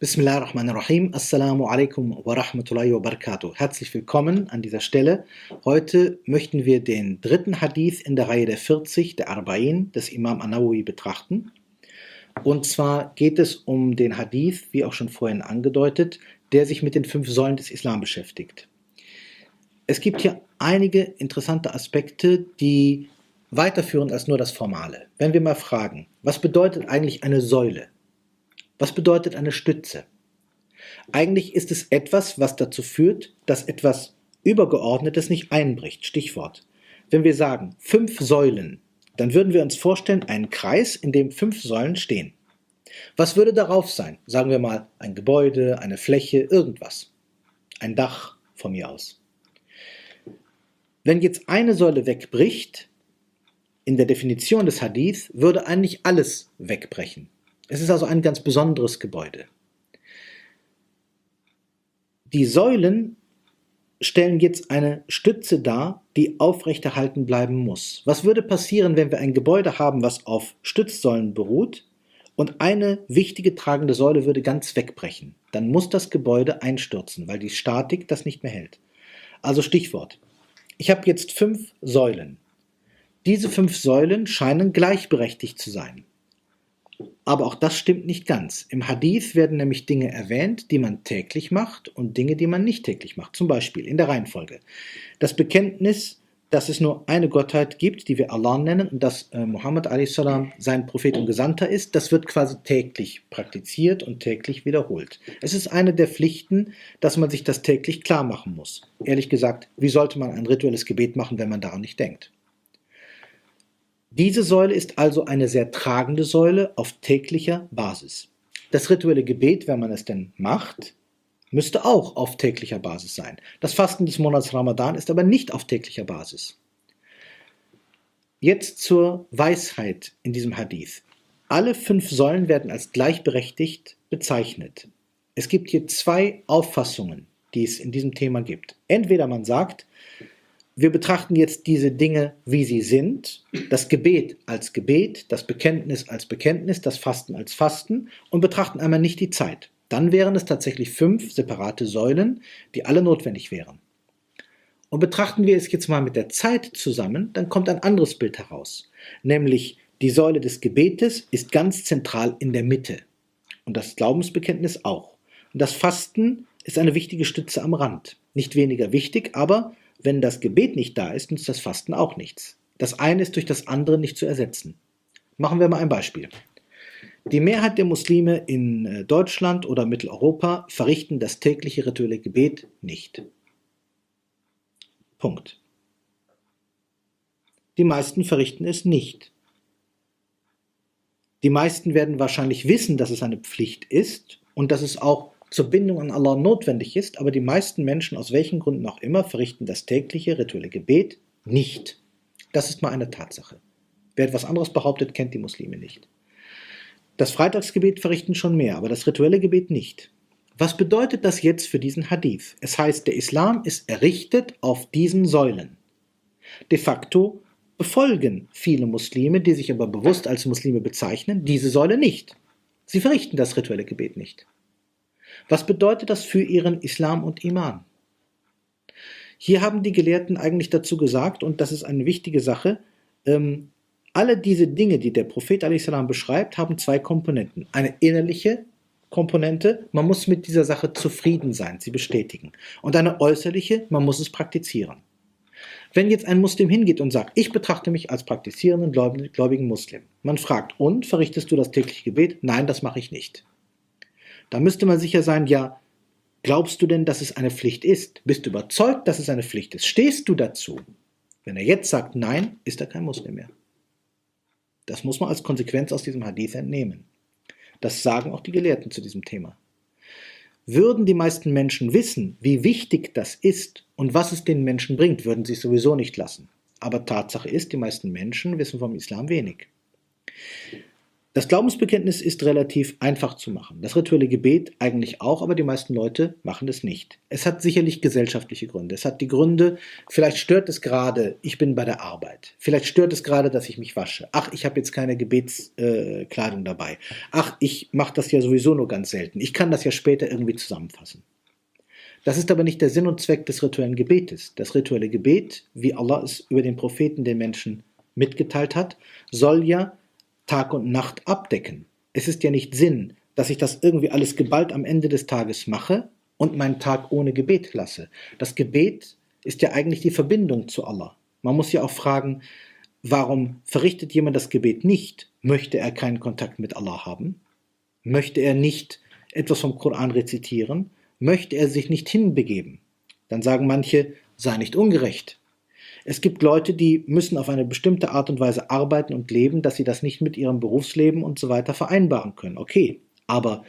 Bismillahirrahmanirrahim. Assalamu alaikum wa rahmatullahi wa barakatuh. Herzlich willkommen an dieser Stelle. Heute möchten wir den dritten Hadith in der Reihe der 40, der Arba'in des Imam Anawi betrachten. Und zwar geht es um den Hadith, wie auch schon vorhin angedeutet, der sich mit den fünf Säulen des Islam beschäftigt. Es gibt hier einige interessante Aspekte, die weiterführen als nur das Formale. Wenn wir mal fragen, was bedeutet eigentlich eine Säule? Was bedeutet eine Stütze? Eigentlich ist es etwas, was dazu führt, dass etwas Übergeordnetes nicht einbricht. Stichwort. Wenn wir sagen fünf Säulen, dann würden wir uns vorstellen einen Kreis, in dem fünf Säulen stehen. Was würde darauf sein? Sagen wir mal ein Gebäude, eine Fläche, irgendwas. Ein Dach von mir aus. Wenn jetzt eine Säule wegbricht, in der Definition des Hadith würde eigentlich alles wegbrechen. Es ist also ein ganz besonderes Gebäude. Die Säulen stellen jetzt eine Stütze dar, die aufrechterhalten bleiben muss. Was würde passieren, wenn wir ein Gebäude haben, was auf Stützsäulen beruht und eine wichtige tragende Säule würde ganz wegbrechen? Dann muss das Gebäude einstürzen, weil die Statik das nicht mehr hält. Also Stichwort. Ich habe jetzt fünf Säulen. Diese fünf Säulen scheinen gleichberechtigt zu sein. Aber auch das stimmt nicht ganz. Im Hadith werden nämlich Dinge erwähnt, die man täglich macht und Dinge, die man nicht täglich macht. Zum Beispiel in der Reihenfolge. Das Bekenntnis, dass es nur eine Gottheit gibt, die wir Allah nennen und dass äh, Muhammad a.s. sein Prophet und Gesandter ist, das wird quasi täglich praktiziert und täglich wiederholt. Es ist eine der Pflichten, dass man sich das täglich klar machen muss. Ehrlich gesagt, wie sollte man ein rituelles Gebet machen, wenn man daran nicht denkt? Diese Säule ist also eine sehr tragende Säule auf täglicher Basis. Das rituelle Gebet, wenn man es denn macht, müsste auch auf täglicher Basis sein. Das Fasten des Monats Ramadan ist aber nicht auf täglicher Basis. Jetzt zur Weisheit in diesem Hadith. Alle fünf Säulen werden als gleichberechtigt bezeichnet. Es gibt hier zwei Auffassungen, die es in diesem Thema gibt. Entweder man sagt, wir betrachten jetzt diese Dinge, wie sie sind, das Gebet als Gebet, das Bekenntnis als Bekenntnis, das Fasten als Fasten und betrachten einmal nicht die Zeit. Dann wären es tatsächlich fünf separate Säulen, die alle notwendig wären. Und betrachten wir es jetzt mal mit der Zeit zusammen, dann kommt ein anderes Bild heraus, nämlich die Säule des Gebetes ist ganz zentral in der Mitte und das Glaubensbekenntnis auch. Und das Fasten ist eine wichtige Stütze am Rand. Nicht weniger wichtig, aber wenn das Gebet nicht da ist, nützt das Fasten auch nichts. Das eine ist durch das andere nicht zu ersetzen. Machen wir mal ein Beispiel. Die Mehrheit der Muslime in äh, Deutschland oder Mitteleuropa verrichten das tägliche rituelle Gebet nicht. Punkt. Die meisten verrichten es nicht. Die meisten werden wahrscheinlich wissen, dass es eine Pflicht ist und dass es auch zur Bindung an Allah notwendig ist, aber die meisten Menschen, aus welchen Gründen auch immer, verrichten das tägliche rituelle Gebet nicht. Das ist mal eine Tatsache. Wer etwas anderes behauptet, kennt die Muslime nicht. Das Freitagsgebet verrichten schon mehr, aber das rituelle Gebet nicht. Was bedeutet das jetzt für diesen Hadith? Es heißt, der Islam ist errichtet auf diesen Säulen. De facto befolgen viele Muslime, die sich aber bewusst als Muslime bezeichnen, diese Säule nicht. Sie verrichten das rituelle Gebet nicht. Was bedeutet das für ihren Islam und Iman? Hier haben die Gelehrten eigentlich dazu gesagt, und das ist eine wichtige Sache, ähm, alle diese Dinge, die der Prophet a.s. beschreibt, haben zwei Komponenten. Eine innerliche Komponente, man muss mit dieser Sache zufrieden sein, sie bestätigen. Und eine äußerliche, man muss es praktizieren. Wenn jetzt ein Muslim hingeht und sagt, ich betrachte mich als praktizierenden gläubigen Muslim, man fragt, und verrichtest du das tägliche Gebet? Nein, das mache ich nicht. Da müsste man sicher sein, ja, glaubst du denn, dass es eine Pflicht ist? Bist du überzeugt, dass es eine Pflicht ist? Stehst du dazu? Wenn er jetzt sagt nein, ist er kein Muslim mehr. Das muss man als Konsequenz aus diesem Hadith entnehmen. Das sagen auch die Gelehrten zu diesem Thema. Würden die meisten Menschen wissen, wie wichtig das ist und was es den Menschen bringt, würden sie es sowieso nicht lassen. Aber Tatsache ist, die meisten Menschen wissen vom Islam wenig. Das Glaubensbekenntnis ist relativ einfach zu machen. Das rituelle Gebet eigentlich auch, aber die meisten Leute machen es nicht. Es hat sicherlich gesellschaftliche Gründe. Es hat die Gründe, vielleicht stört es gerade, ich bin bei der Arbeit. Vielleicht stört es gerade, dass ich mich wasche. Ach, ich habe jetzt keine Gebetskleidung äh, dabei. Ach, ich mache das ja sowieso nur ganz selten. Ich kann das ja später irgendwie zusammenfassen. Das ist aber nicht der Sinn und Zweck des rituellen Gebetes. Das rituelle Gebet, wie Allah es über den Propheten den Menschen mitgeteilt hat, soll ja Tag und Nacht abdecken. Es ist ja nicht Sinn, dass ich das irgendwie alles geballt am Ende des Tages mache und meinen Tag ohne Gebet lasse. Das Gebet ist ja eigentlich die Verbindung zu Allah. Man muss ja auch fragen, warum verrichtet jemand das Gebet nicht? Möchte er keinen Kontakt mit Allah haben? Möchte er nicht etwas vom Koran rezitieren? Möchte er sich nicht hinbegeben? Dann sagen manche, sei nicht ungerecht. Es gibt Leute, die müssen auf eine bestimmte Art und Weise arbeiten und leben, dass sie das nicht mit ihrem Berufsleben und so weiter vereinbaren können. Okay, aber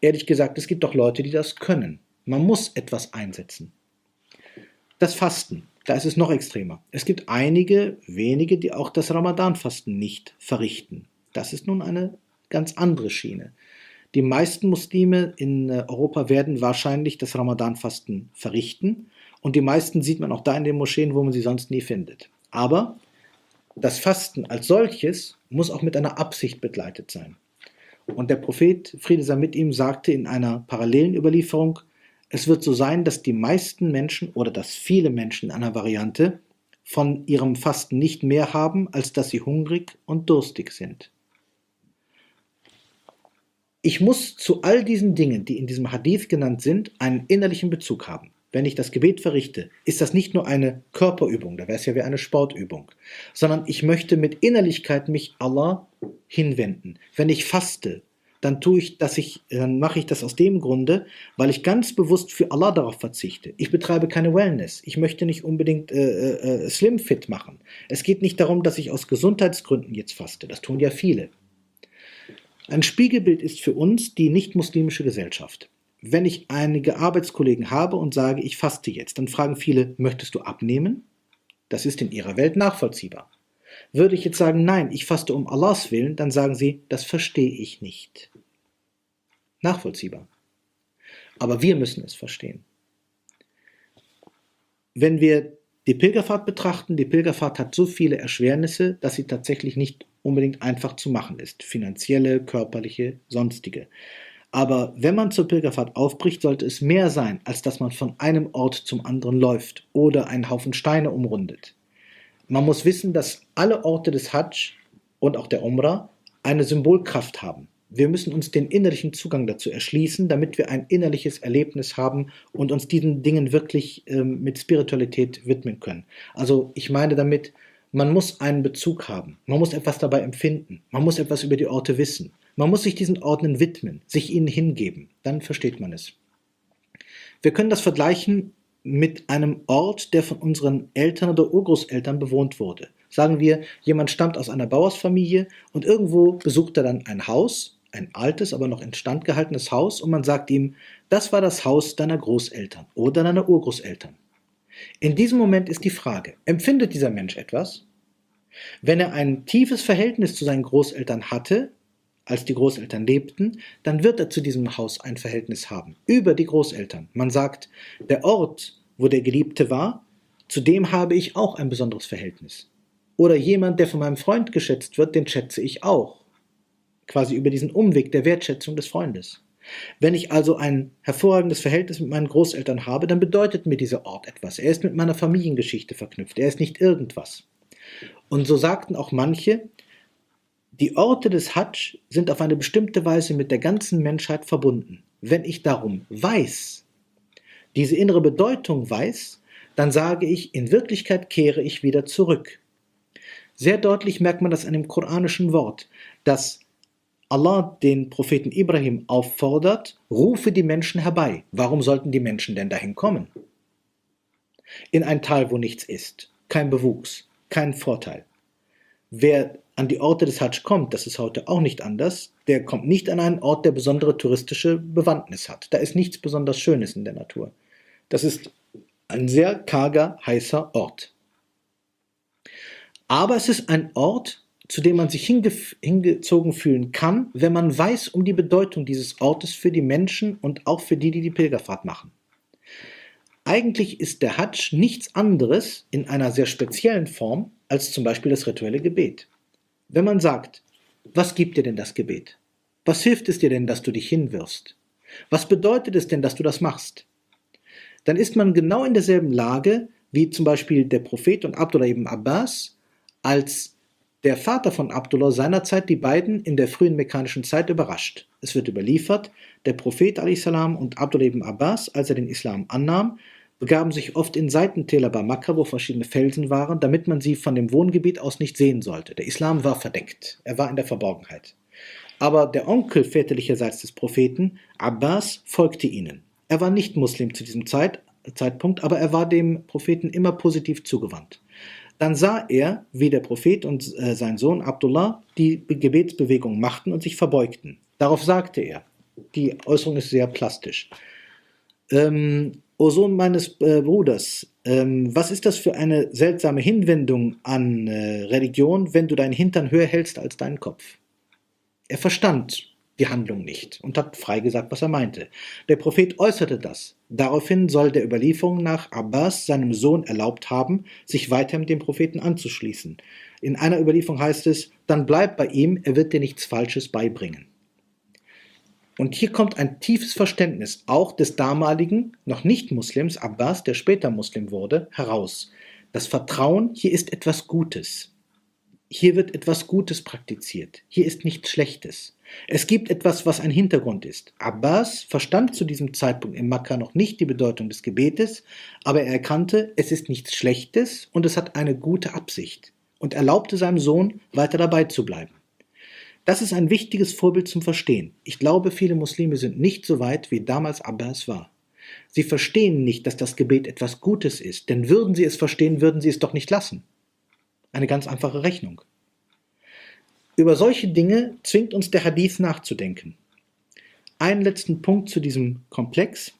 ehrlich gesagt, es gibt doch Leute, die das können. Man muss etwas einsetzen. Das Fasten, da ist es noch extremer. Es gibt einige wenige, die auch das Ramadanfasten nicht verrichten. Das ist nun eine ganz andere Schiene. Die meisten Muslime in äh, Europa werden wahrscheinlich das Ramadanfasten verrichten und die meisten sieht man auch da in den Moscheen, wo man sie sonst nie findet. Aber das Fasten als solches muss auch mit einer Absicht begleitet sein. Und der Prophet, Friede sei mit ihm, sagte in einer parallelen Überlieferung, es wird so sein, dass die meisten Menschen oder dass viele Menschen in einer Variante von ihrem Fasten nicht mehr haben, als dass sie hungrig und durstig sind. Ich muss zu all diesen Dingen, die in diesem Hadith genannt sind, einen innerlichen Bezug haben wenn ich das Gebet verrichte, ist das nicht nur eine Körperübung, da wäre es ja wie eine Sportübung, sondern ich möchte mit Innerlichkeit mich Allah hinwenden. Wenn ich faste, dann tue ich, dass ich, dann mache ich das aus dem Grunde, weil ich ganz bewusst für Allah darauf verzichte. Ich betreibe keine Wellness. Ich möchte nicht unbedingt äh, äh, äh Slim Fit machen. Es geht nicht darum, dass ich aus Gesundheitsgründen jetzt faste. Das tun ja viele. Ein Spiegelbild ist für uns die nicht-muslimische Gesellschaft wenn ich einige Arbeitskollegen habe und sage, ich faste jetzt, dann fragen viele, möchtest du abnehmen? Das ist in ihrer Welt nachvollziehbar. Würde ich jetzt sagen, nein, ich faste um Allahs Willen, dann sagen sie, das verstehe ich nicht. Nachvollziehbar. Aber wir müssen es verstehen. Wenn wir die Pilgerfahrt betrachten, die Pilgerfahrt hat so viele Erschwernisse, dass sie tatsächlich nicht unbedingt einfach zu machen ist. Finanzielle, körperliche, sonstige. Aber wenn man zur Pilgerfahrt aufbricht, sollte es mehr sein, als dass man von einem Ort zum anderen läuft oder einen Haufen Steine umrundet. Man muss wissen, dass alle Orte des Hajj und auch der Umrah eine Symbolkraft haben. Wir müssen uns den innerlichen Zugang dazu erschließen, damit wir ein innerliches Erlebnis haben und uns diesen Dingen wirklich ähm, mit Spiritualität widmen können. Also ich meine damit, man muss einen Bezug haben, man muss etwas dabei empfinden, man muss etwas über die Orte wissen. Man muss sich diesen Ordnen widmen, sich ihnen hingeben, dann versteht man es. Wir können das vergleichen mit einem Ort, der von unseren Eltern oder Urgroßeltern bewohnt wurde. Sagen wir, jemand stammt aus einer Bauersfamilie und irgendwo besucht er dann ein Haus, ein altes, aber noch instand gehaltenes Haus und man sagt ihm, das war das Haus deiner Großeltern oder deiner Urgroßeltern. In diesem Moment ist die Frage, empfindet dieser Mensch etwas? Wenn er ein tiefes Verhältnis zu seinen Großeltern hatte, als die Großeltern lebten, dann wird er zu diesem Haus ein Verhältnis haben, über die Großeltern. Man sagt, der Ort, wo der Geliebte war, zu dem habe ich auch ein besonderes Verhältnis. Oder jemand, der von meinem Freund geschätzt wird, den schätze ich auch. Quasi über diesen Umweg der Wertschätzung des Freundes. Wenn ich also ein hervorragendes Verhältnis mit meinen Großeltern habe, dann bedeutet mir dieser Ort etwas. Er ist mit meiner Familiengeschichte verknüpft. Er ist nicht irgendwas. Und so sagten auch manche, die Orte des Hadsch sind auf eine bestimmte Weise mit der ganzen Menschheit verbunden. Wenn ich darum weiß, diese innere Bedeutung weiß, dann sage ich, in Wirklichkeit kehre ich wieder zurück. Sehr deutlich merkt man das an dem koranischen Wort, dass Allah den Propheten Ibrahim auffordert, rufe die Menschen herbei. Warum sollten die Menschen denn dahin kommen? In ein Tal, wo nichts ist, kein Bewuchs, kein Vorteil. Wer an die Orte des Hadsch kommt, das ist heute auch nicht anders, der kommt nicht an einen Ort, der besondere touristische Bewandtnis hat. Da ist nichts besonders Schönes in der Natur. Das ist ein sehr karger, heißer Ort. Aber es ist ein Ort, zu dem man sich hinge hingezogen fühlen kann, wenn man weiß um die Bedeutung dieses Ortes für die Menschen und auch für die, die die Pilgerfahrt machen. Eigentlich ist der Hadsch nichts anderes in einer sehr speziellen Form als zum Beispiel das rituelle Gebet. Wenn man sagt, was gibt dir denn das Gebet? Was hilft es dir denn, dass du dich hinwirfst? Was bedeutet es denn, dass du das machst? Dann ist man genau in derselben Lage wie zum Beispiel der Prophet und Abdullah ibn Abbas, als der Vater von Abdullah seinerzeit die beiden in der frühen mekkanischen Zeit überrascht. Es wird überliefert, der Prophet salam und Abdullah ibn Abbas, als er den Islam annahm, begaben sich oft in Seitentäler bei Makkah, wo verschiedene Felsen waren, damit man sie von dem Wohngebiet aus nicht sehen sollte. Der Islam war verdeckt, er war in der Verborgenheit. Aber der Onkel väterlicherseits des Propheten, Abbas, folgte ihnen. Er war nicht Muslim zu diesem Zeit, Zeitpunkt, aber er war dem Propheten immer positiv zugewandt. Dann sah er, wie der Prophet und äh, sein Sohn Abdullah die Gebetsbewegung machten und sich verbeugten. Darauf sagte er, die Äußerung ist sehr plastisch, ähm, O Sohn meines äh, Bruders, ähm, was ist das für eine seltsame Hinwendung an äh, Religion, wenn du deinen Hintern höher hältst als deinen Kopf? Er verstand die Handlung nicht und hat frei gesagt, was er meinte. Der Prophet äußerte das. Daraufhin soll der Überlieferung nach Abbas seinem Sohn erlaubt haben, sich weiter mit dem Propheten anzuschließen. In einer Überlieferung heißt es, dann bleib bei ihm, er wird dir nichts Falsches beibringen. Und hier kommt ein tiefes Verständnis auch des damaligen, noch nicht Muslims, Abbas, der später Muslim wurde, heraus. Das Vertrauen, hier ist etwas Gutes. Hier wird etwas Gutes praktiziert. Hier ist nichts Schlechtes. Es gibt etwas, was ein Hintergrund ist. Abbas verstand zu diesem Zeitpunkt in Makkah noch nicht die Bedeutung des Gebetes, aber er erkannte, es ist nichts Schlechtes und es hat eine gute Absicht und erlaubte seinem Sohn, weiter dabei zu bleiben. Das ist ein wichtiges Vorbild zum Verstehen. Ich glaube, viele Muslime sind nicht so weit, wie damals Abbas war. Sie verstehen nicht, dass das Gebet etwas Gutes ist, denn würden sie es verstehen, würden sie es doch nicht lassen. Eine ganz einfache Rechnung. Über solche Dinge zwingt uns der Hadith nachzudenken. Einen letzten Punkt zu diesem Komplex.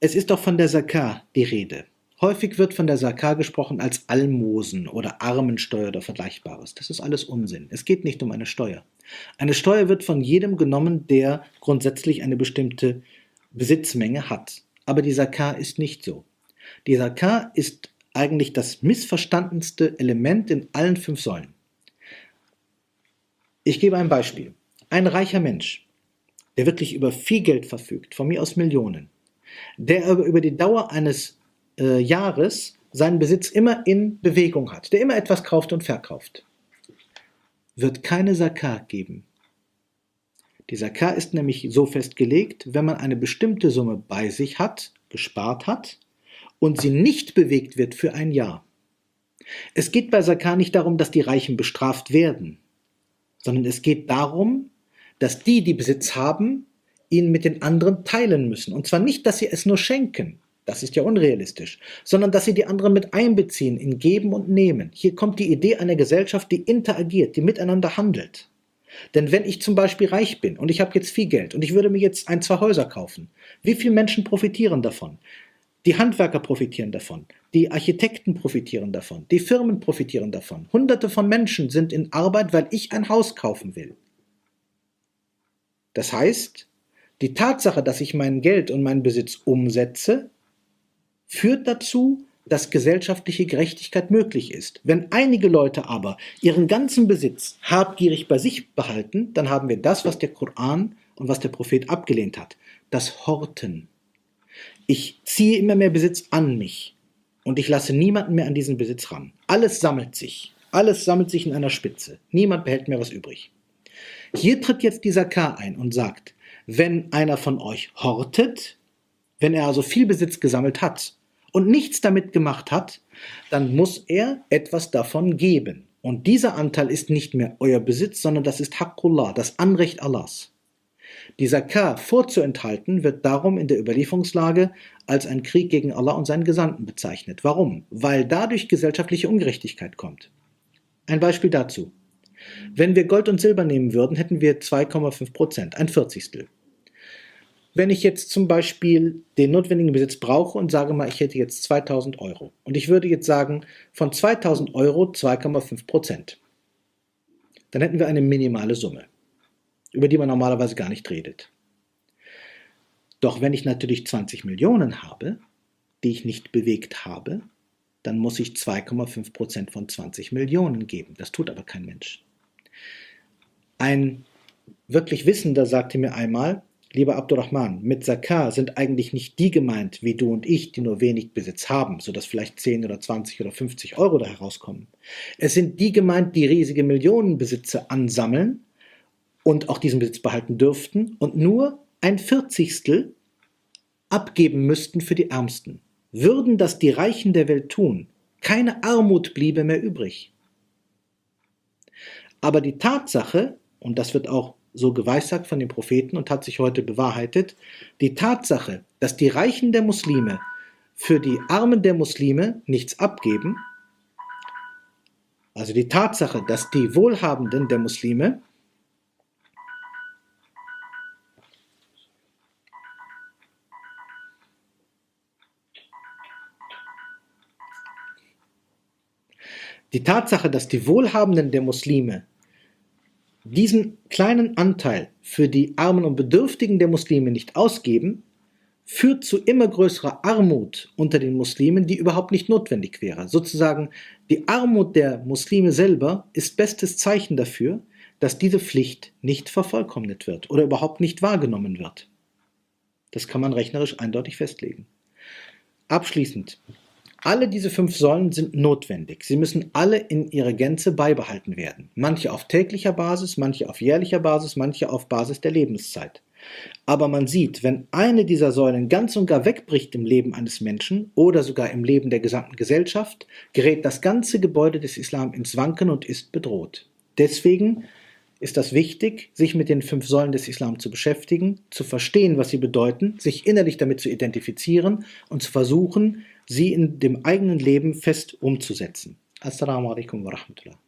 Es ist doch von der Zakah die Rede. Häufig wird von der Sakar gesprochen als Almosen oder Armensteuer oder Vergleichbares. Das ist alles Unsinn. Es geht nicht um eine Steuer. Eine Steuer wird von jedem genommen, der grundsätzlich eine bestimmte Besitzmenge hat. Aber die Sakar ist nicht so. Die Sakar ist eigentlich das missverstandenste Element in allen fünf Säulen. Ich gebe ein Beispiel. Ein reicher Mensch, der wirklich über viel Geld verfügt, von mir aus Millionen, der aber über die Dauer eines äh, Jahres seinen Besitz immer in Bewegung hat, der immer etwas kauft und verkauft, wird keine Zakat geben. Die Zakat ist nämlich so festgelegt, wenn man eine bestimmte Summe bei sich hat, gespart hat und sie nicht bewegt wird für ein Jahr. Es geht bei Zakat nicht darum, dass die Reichen bestraft werden, sondern es geht darum, dass die, die Besitz haben, ihn mit den anderen teilen müssen. Und zwar nicht, dass sie es nur schenken, das ist ja unrealistisch, sondern dass sie die anderen mit einbeziehen in Geben und Nehmen. Hier kommt die Idee einer Gesellschaft, die interagiert, die miteinander handelt. Denn wenn ich zum Beispiel reich bin und ich habe jetzt viel Geld und ich würde mir jetzt ein, zwei Häuser kaufen, wie viele Menschen profitieren davon? Die Handwerker profitieren davon, die Architekten profitieren davon, die Firmen profitieren davon. Hunderte von Menschen sind in Arbeit, weil ich ein Haus kaufen will. Das heißt, die Tatsache, dass ich mein Geld und meinen Besitz umsetze, führt dazu, dass gesellschaftliche Gerechtigkeit möglich ist. Wenn einige Leute aber ihren ganzen Besitz habgierig bei sich behalten, dann haben wir das, was der Koran und was der Prophet abgelehnt hat, das Horten. Ich ziehe immer mehr Besitz an mich und ich lasse niemanden mehr an diesen Besitz ran. Alles sammelt sich. Alles sammelt sich in einer Spitze. Niemand behält mehr was übrig. Hier tritt jetzt dieser K ein und sagt, wenn einer von euch hortet, wenn er also viel Besitz gesammelt hat und nichts damit gemacht hat, dann muss er etwas davon geben. Und dieser Anteil ist nicht mehr euer Besitz, sondern das ist Haqqullah, das Anrecht Allahs. Dieser K vorzuenthalten wird darum in der Überlieferungslage als ein Krieg gegen Allah und seinen Gesandten bezeichnet. Warum? Weil dadurch gesellschaftliche Ungerechtigkeit kommt. Ein Beispiel dazu. Wenn wir Gold und Silber nehmen würden, hätten wir 2,5 Prozent, ein Vierzigstel. Wenn ich jetzt zum Beispiel den notwendigen Besitz brauche und sage mal, ich hätte jetzt 2000 Euro und ich würde jetzt sagen, von 2000 Euro 2,5 Prozent. dann hätten wir eine minimale Summe, über die man normalerweise gar nicht redet. Doch wenn ich natürlich 20 Millionen habe, die ich nicht bewegt habe, dann muss ich 2,5% von 20 Millionen geben. Das tut aber kein Mensch. Ein wirklich Wissender sagte mir einmal, lieber Abdurrahman, mit Zakar sind eigentlich nicht die gemeint, wie du und ich, die nur wenig Besitz haben, sodass vielleicht 10 oder 20 oder 50 Euro da herauskommen. Es sind die gemeint, die riesige Millionenbesitze ansammeln und auch diesen Besitz behalten dürften und nur ein Vierzigstel abgeben müssten für die Ärmsten. Würden das die Reichen der Welt tun, keine Armut bliebe mehr übrig. Aber die Tatsache, und das wird auch so geweissagt von den Propheten und hat sich heute bewahrheitet, die Tatsache, dass die Reichen der Muslime für die Armen der Muslime nichts abgeben, also die Tatsache, dass die Wohlhabenden der Muslime Die Tatsache, dass die Wohlhabenden der Muslime diesen kleinen Anteil für die Armen und Bedürftigen der Muslime nicht ausgeben, führt zu immer größerer Armut unter den Muslimen, die überhaupt nicht notwendig wäre. Sozusagen die Armut der Muslime selber ist bestes Zeichen dafür, dass diese Pflicht nicht vervollkommnet wird oder überhaupt nicht wahrgenommen wird. Das kann man rechnerisch eindeutig festlegen. Abschließend alle diese fünf Säulen sind notwendig. Sie müssen alle in ihrer Gänze beibehalten werden. Manche auf täglicher Basis, manche auf jährlicher Basis, manche auf Basis der Lebenszeit. Aber man sieht, wenn eine dieser Säulen ganz und gar wegbricht im Leben eines Menschen oder sogar im Leben der gesamten Gesellschaft, gerät das ganze Gebäude des Islam ins Wanken und ist bedroht. Deswegen ist das wichtig, sich mit den fünf Säulen des Islam zu beschäftigen, zu verstehen, was sie bedeuten, sich innerlich damit zu identifizieren und zu versuchen, sie in dem eigenen Leben fest umzusetzen. Assalamu alaikum wa rahmatullah.